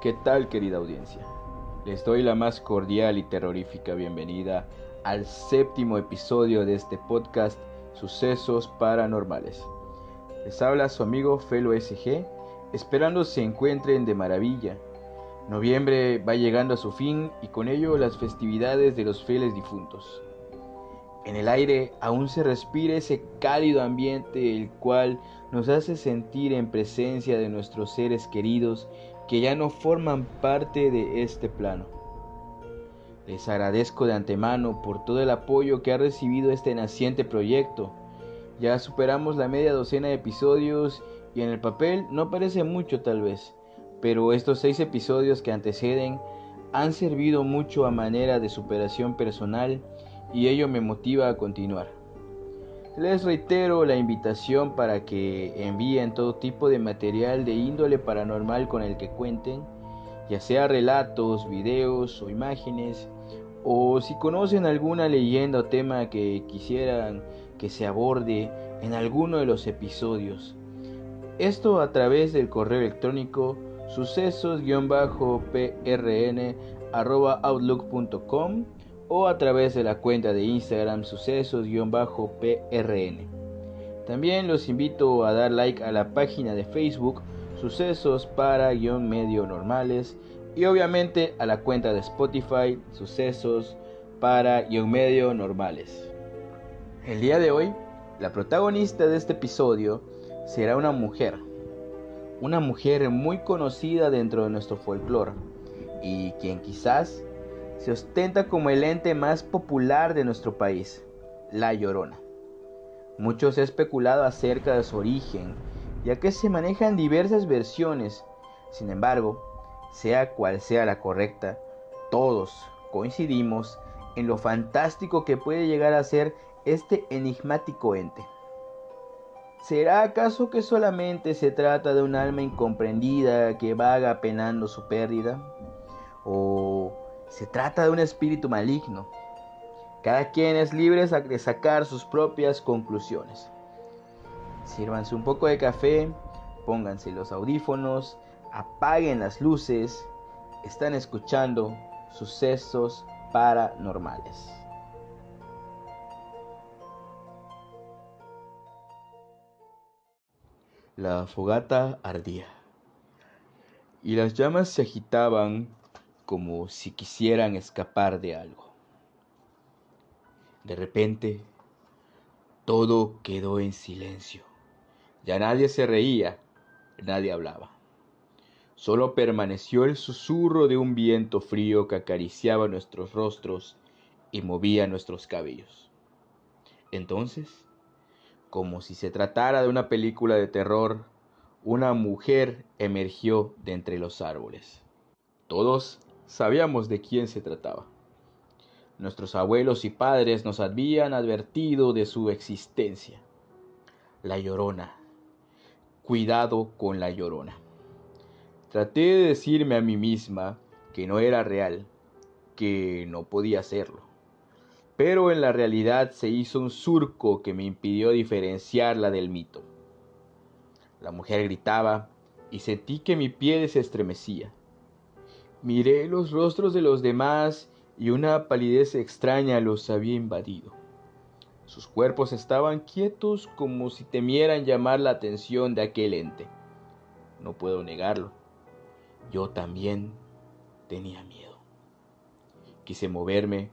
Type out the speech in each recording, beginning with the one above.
¿Qué tal querida audiencia? Les doy la más cordial y terrorífica bienvenida al séptimo episodio de este podcast Sucesos Paranormales. Les habla su amigo Felo SG, esperando se encuentren de maravilla. Noviembre va llegando a su fin y con ello las festividades de los fieles difuntos. En el aire aún se respira ese cálido ambiente el cual nos hace sentir en presencia de nuestros seres queridos que ya no forman parte de este plano. Les agradezco de antemano por todo el apoyo que ha recibido este naciente proyecto. Ya superamos la media docena de episodios y en el papel no parece mucho tal vez, pero estos seis episodios que anteceden han servido mucho a manera de superación personal y ello me motiva a continuar. Les reitero la invitación para que envíen todo tipo de material de índole paranormal con el que cuenten, ya sea relatos, videos o imágenes, o si conocen alguna leyenda o tema que quisieran que se aborde en alguno de los episodios. Esto a través del correo electrónico sucesos-prn@outlook.com o a través de la cuenta de Instagram sucesos-prn. También los invito a dar like a la página de Facebook Sucesos para medio normales y obviamente a la cuenta de Spotify Sucesos para medio normales. El día de hoy, la protagonista de este episodio será una mujer, una mujer muy conocida dentro de nuestro folclore y quien quizás se ostenta como el ente más popular de nuestro país, La Llorona. Mucho se ha especulado acerca de su origen, ya que se manejan diversas versiones. Sin embargo, sea cual sea la correcta, todos coincidimos en lo fantástico que puede llegar a ser este enigmático ente. ¿Será acaso que solamente se trata de un alma incomprendida que vaga penando su pérdida? ¿O se trata de un espíritu maligno. Cada quien es libre de sacar sus propias conclusiones. Sírvanse un poco de café, pónganse los audífonos, apaguen las luces. Están escuchando sucesos paranormales. La fogata ardía y las llamas se agitaban como si quisieran escapar de algo. De repente, todo quedó en silencio. Ya nadie se reía, nadie hablaba. Solo permaneció el susurro de un viento frío que acariciaba nuestros rostros y movía nuestros cabellos. Entonces, como si se tratara de una película de terror, una mujer emergió de entre los árboles. Todos sabíamos de quién se trataba. Nuestros abuelos y padres nos habían advertido de su existencia. La llorona. Cuidado con la llorona. Traté de decirme a mí misma que no era real, que no podía serlo. Pero en la realidad se hizo un surco que me impidió diferenciarla del mito. La mujer gritaba y sentí que mi piel se estremecía. Miré los rostros de los demás y una palidez extraña los había invadido. Sus cuerpos estaban quietos como si temieran llamar la atención de aquel ente. No puedo negarlo. Yo también tenía miedo. Quise moverme,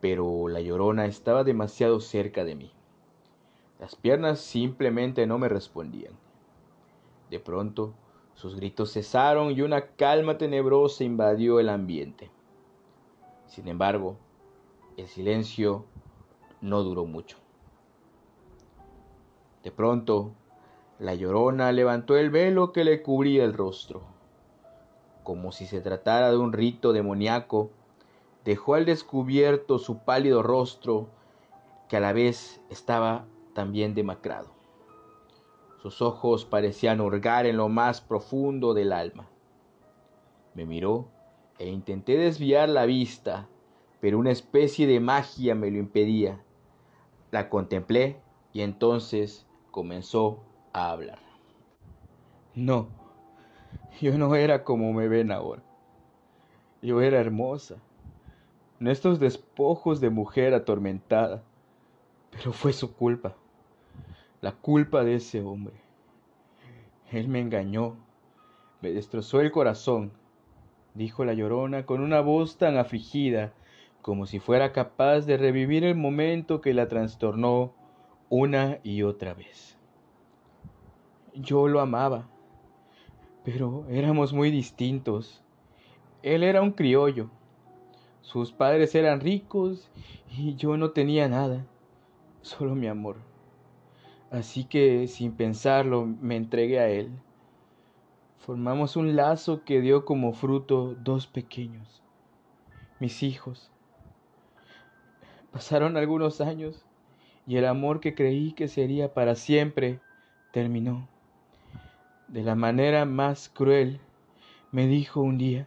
pero la llorona estaba demasiado cerca de mí. Las piernas simplemente no me respondían. De pronto, sus gritos cesaron y una calma tenebrosa invadió el ambiente. Sin embargo, el silencio no duró mucho. De pronto, la llorona levantó el velo que le cubría el rostro. Como si se tratara de un rito demoníaco, dejó al descubierto su pálido rostro que a la vez estaba también demacrado. Sus ojos parecían hurgar en lo más profundo del alma. Me miró e intenté desviar la vista, pero una especie de magia me lo impedía. La contemplé y entonces comenzó a hablar. No, Yo no era como me ven ahora. Yo era hermosa, en estos despojos de mujer atormentada, pero fue su culpa, la culpa de ese hombre. Él me engañó, me destrozó el corazón, dijo la llorona con una voz tan afligida como si fuera capaz de revivir el momento que la trastornó una y otra vez. Yo lo amaba, pero éramos muy distintos. Él era un criollo, sus padres eran ricos y yo no tenía nada, solo mi amor. Así que sin pensarlo me entregué a él. Formamos un lazo que dio como fruto dos pequeños, mis hijos. Pasaron algunos años y el amor que creí que sería para siempre terminó. De la manera más cruel me dijo un día,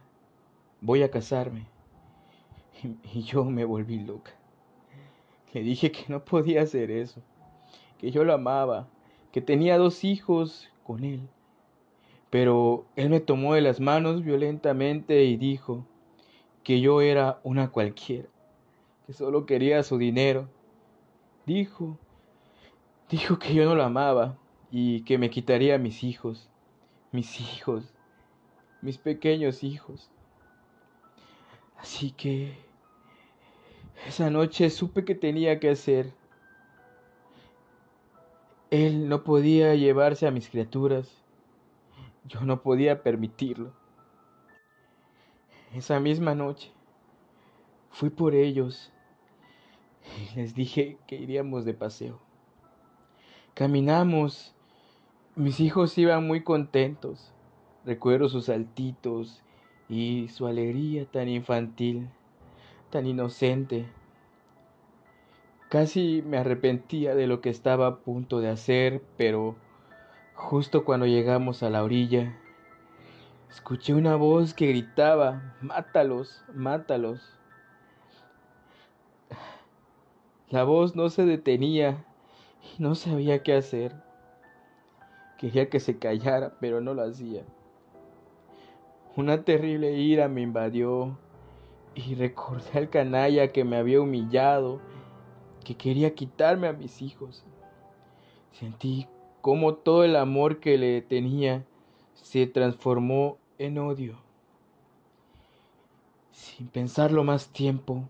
voy a casarme. Y, yo me volví loca. Le dije que no podía hacer eso, que yo lo amaba, que tenía dos hijos con él. Pero él me tomó de las manos violentamente y dijo que yo era una cualquiera, que solo quería su dinero. Dijo, dijo que yo no lo amaba y que me quitaría a mis hijos, mis hijos, mis pequeños hijos. Así que esa noche supe que tenía que hacer. Él no podía llevarse a mis criaturas. Yo no podía permitirlo. Esa misma noche fui por ellos y les dije que iríamos de paseo. Caminamos. Mis hijos iban muy contentos. Recuerdo sus saltitos y su alegría tan infantil, tan inocente. Casi me arrepentía de lo que estaba a punto de hacer, pero justo cuando llegamos a la orilla, escuché una voz que gritaba, Mátalos, mátalos. La voz no se detenía y no sabía qué hacer. Quería que se callara, pero no lo hacía. Una terrible ira me invadió y recordé al canalla que me había humillado, que quería quitarme a mis hijos. Sentí cómo todo el amor que le tenía se transformó en odio. Sin pensarlo más tiempo,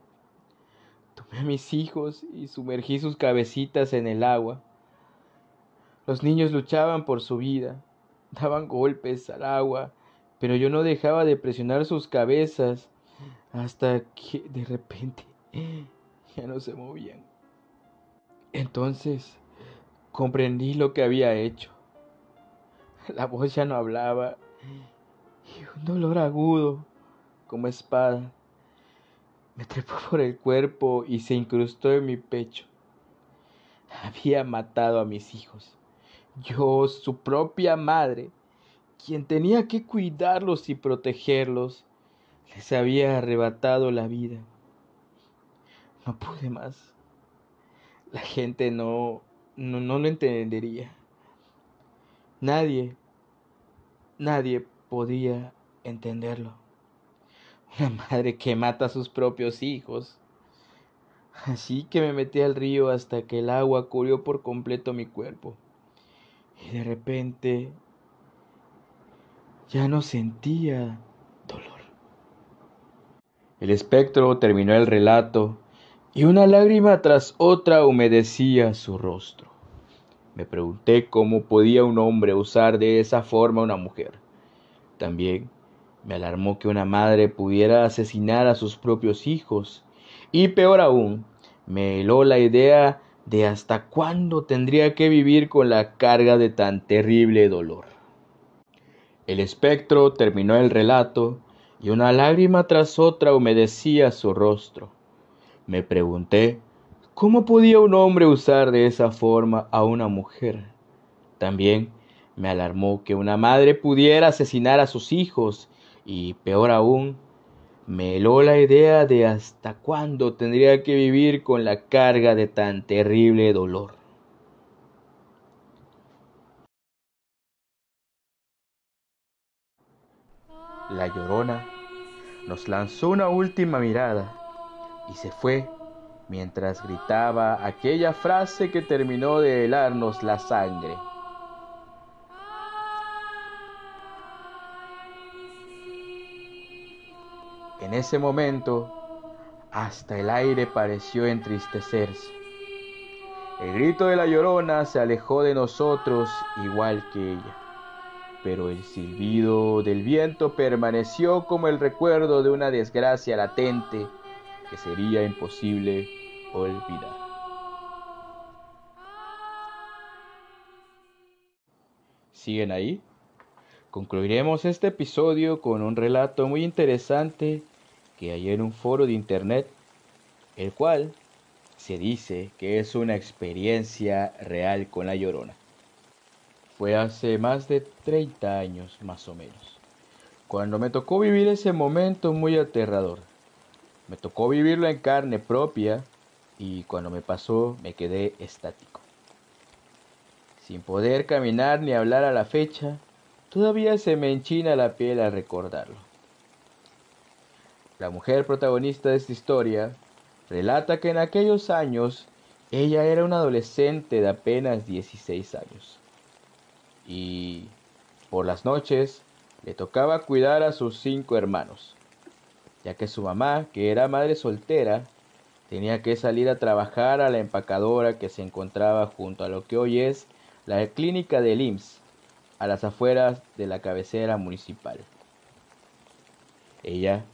tomé a mis hijos y sumergí sus cabecitas en el agua. Los niños luchaban por su vida, daban golpes al agua, pero yo no dejaba de presionar sus cabezas hasta que de repente ya no se movían. Entonces comprendí lo que había hecho. La voz ya no hablaba y un dolor agudo como espada me trepó por el cuerpo y se incrustó en mi pecho. Había matado a mis hijos. Yo, su propia madre, quien tenía que cuidarlos y protegerlos, les había arrebatado la vida. No pude más. La gente no, no, no lo entendería. Nadie, nadie podía entenderlo. Una madre que mata a sus propios hijos. Así que me metí al río hasta que el agua cubrió por completo mi cuerpo. Y de repente ya no sentía dolor. El espectro terminó el relato y una lágrima tras otra humedecía su rostro. Me pregunté cómo podía un hombre usar de esa forma a una mujer. También me alarmó que una madre pudiera asesinar a sus propios hijos. Y peor aún, me heló la idea de hasta cuándo tendría que vivir con la carga de tan terrible dolor. El espectro terminó el relato y una lágrima tras otra humedecía su rostro. Me pregunté cómo podía un hombre usar de esa forma a una mujer. También me alarmó que una madre pudiera asesinar a sus hijos y peor aún, me heló la idea de hasta cuándo tendría que vivir con la carga de tan terrible dolor. la llorona nos lanzó una última mirada y se fue mientras gritaba aquella frase que terminó de helarnos la sangre. En ese momento, hasta el aire pareció entristecerse. El grito de la llorona se alejó de nosotros igual que ella, pero el silbido del viento permaneció como el recuerdo de una desgracia latente sería imposible olvidar. ¿Siguen ahí? Concluiremos este episodio con un relato muy interesante que hay en un foro de internet, el cual se dice que es una experiencia real con la llorona. Fue hace más de 30 años más o menos, cuando me tocó vivir ese momento muy aterrador. Me tocó vivirlo en carne propia y cuando me pasó me quedé estático. Sin poder caminar ni hablar a la fecha, todavía se me enchina la piel al recordarlo. La mujer protagonista de esta historia relata que en aquellos años ella era una adolescente de apenas 16 años y por las noches le tocaba cuidar a sus cinco hermanos ya que su mamá, que era madre soltera, tenía que salir a trabajar a la empacadora que se encontraba junto a lo que hoy es la clínica del IMSS, a las afueras de la cabecera municipal. Ella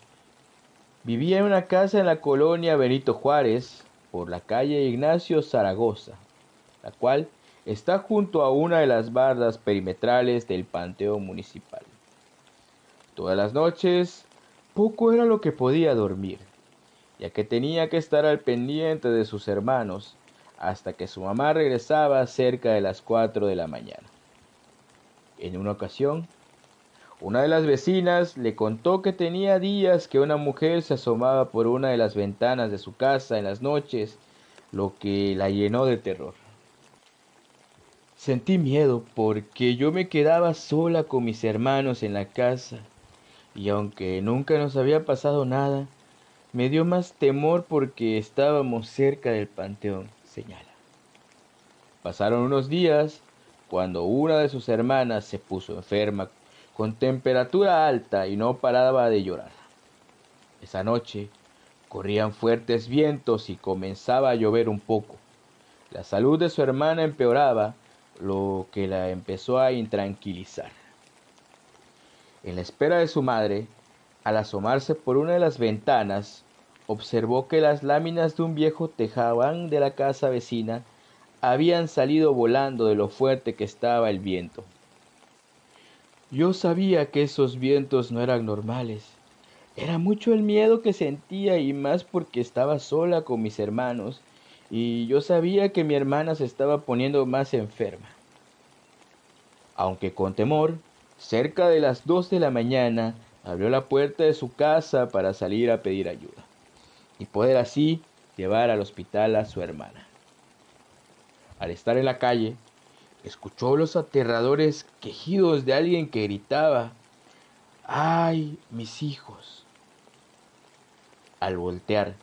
vivía en una casa en la colonia Benito Juárez, por la calle Ignacio Zaragoza, la cual está junto a una de las bardas perimetrales del Panteón Municipal. Todas las noches poco era lo que podía dormir, ya que tenía que estar al pendiente de sus hermanos hasta que su mamá regresaba cerca de las 4 de la mañana. En una ocasión, una de las vecinas le contó que tenía días que una mujer se asomaba por una de las ventanas de su casa en las noches, lo que la llenó de terror. Sentí miedo porque yo me quedaba sola con mis hermanos en la casa y aunque nunca nos había pasado nada, me dio más temor porque estábamos cerca del panteón, señala. Pasaron unos días cuando una de sus hermanas se puso enferma con temperatura alta y no paraba de llorar. Esa noche corrían fuertes vientos y comenzaba a llover un poco. La salud de su hermana empeoraba, lo que la empezó a intranquilizar. En la espera de su madre, al asomarse por una de las ventanas, observó que las láminas de un viejo tejabán de la casa vecina habían salido volando de lo fuerte que estaba el viento. Yo sabía que esos vientos no eran normales. Era mucho el miedo que sentía y más porque estaba sola con mis hermanos y yo sabía que mi hermana se estaba poniendo más enferma. Aunque con temor, Cerca de las dos de la mañana abrió la puerta de su casa para salir a pedir ayuda y poder así llevar al hospital a su hermana. Al estar en la calle, escuchó los aterradores quejidos de alguien que gritaba, ¡ay, mis hijos! Al voltear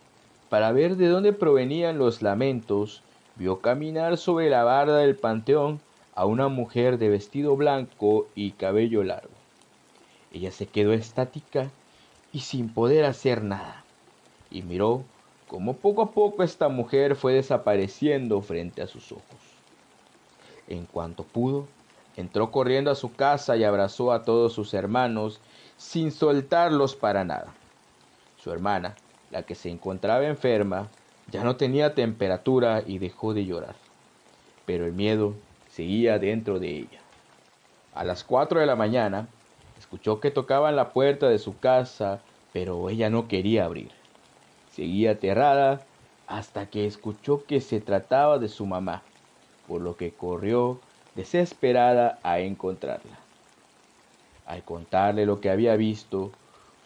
para ver de dónde provenían los lamentos, vio caminar sobre la barda del panteón a una mujer de vestido blanco y cabello largo. Ella se quedó estática y sin poder hacer nada, y miró cómo poco a poco esta mujer fue desapareciendo frente a sus ojos. En cuanto pudo, entró corriendo a su casa y abrazó a todos sus hermanos sin soltarlos para nada. Su hermana, la que se encontraba enferma, ya no tenía temperatura y dejó de llorar. Pero el miedo seguía dentro de ella. A las cuatro de la mañana, escuchó que tocaban la puerta de su casa, pero ella no quería abrir. Seguía aterrada hasta que escuchó que se trataba de su mamá, por lo que corrió desesperada a encontrarla. Al contarle lo que había visto,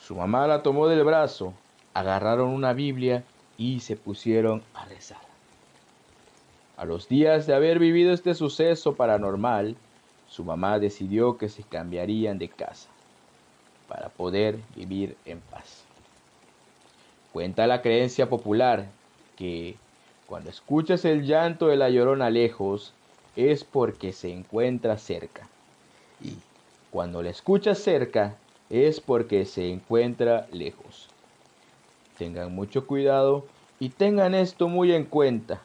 su mamá la tomó del brazo, agarraron una Biblia y se pusieron a rezar. A los días de haber vivido este suceso paranormal, su mamá decidió que se cambiarían de casa, para poder vivir en paz. Cuenta la creencia popular que cuando escuchas el llanto de la llorona lejos es porque se encuentra cerca. Y cuando la escuchas cerca es porque se encuentra lejos. Tengan mucho cuidado y tengan esto muy en cuenta.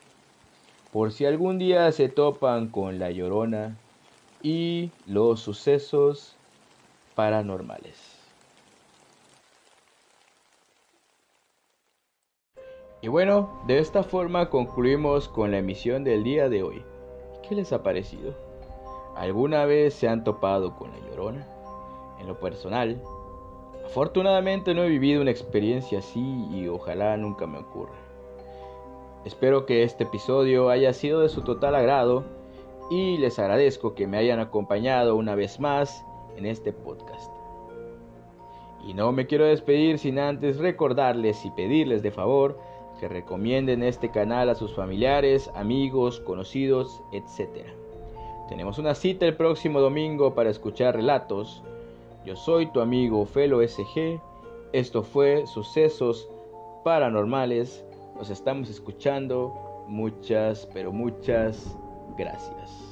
Por si algún día se topan con la llorona y los sucesos paranormales. Y bueno, de esta forma concluimos con la emisión del día de hoy. ¿Qué les ha parecido? ¿Alguna vez se han topado con la llorona? En lo personal, afortunadamente no he vivido una experiencia así y ojalá nunca me ocurra. Espero que este episodio haya sido de su total agrado y les agradezco que me hayan acompañado una vez más en este podcast. Y no me quiero despedir sin antes recordarles y pedirles de favor que recomienden este canal a sus familiares, amigos, conocidos, etc. Tenemos una cita el próximo domingo para escuchar relatos. Yo soy tu amigo Felo SG. Esto fue Sucesos Paranormales. Nos estamos escuchando. Muchas, pero muchas gracias.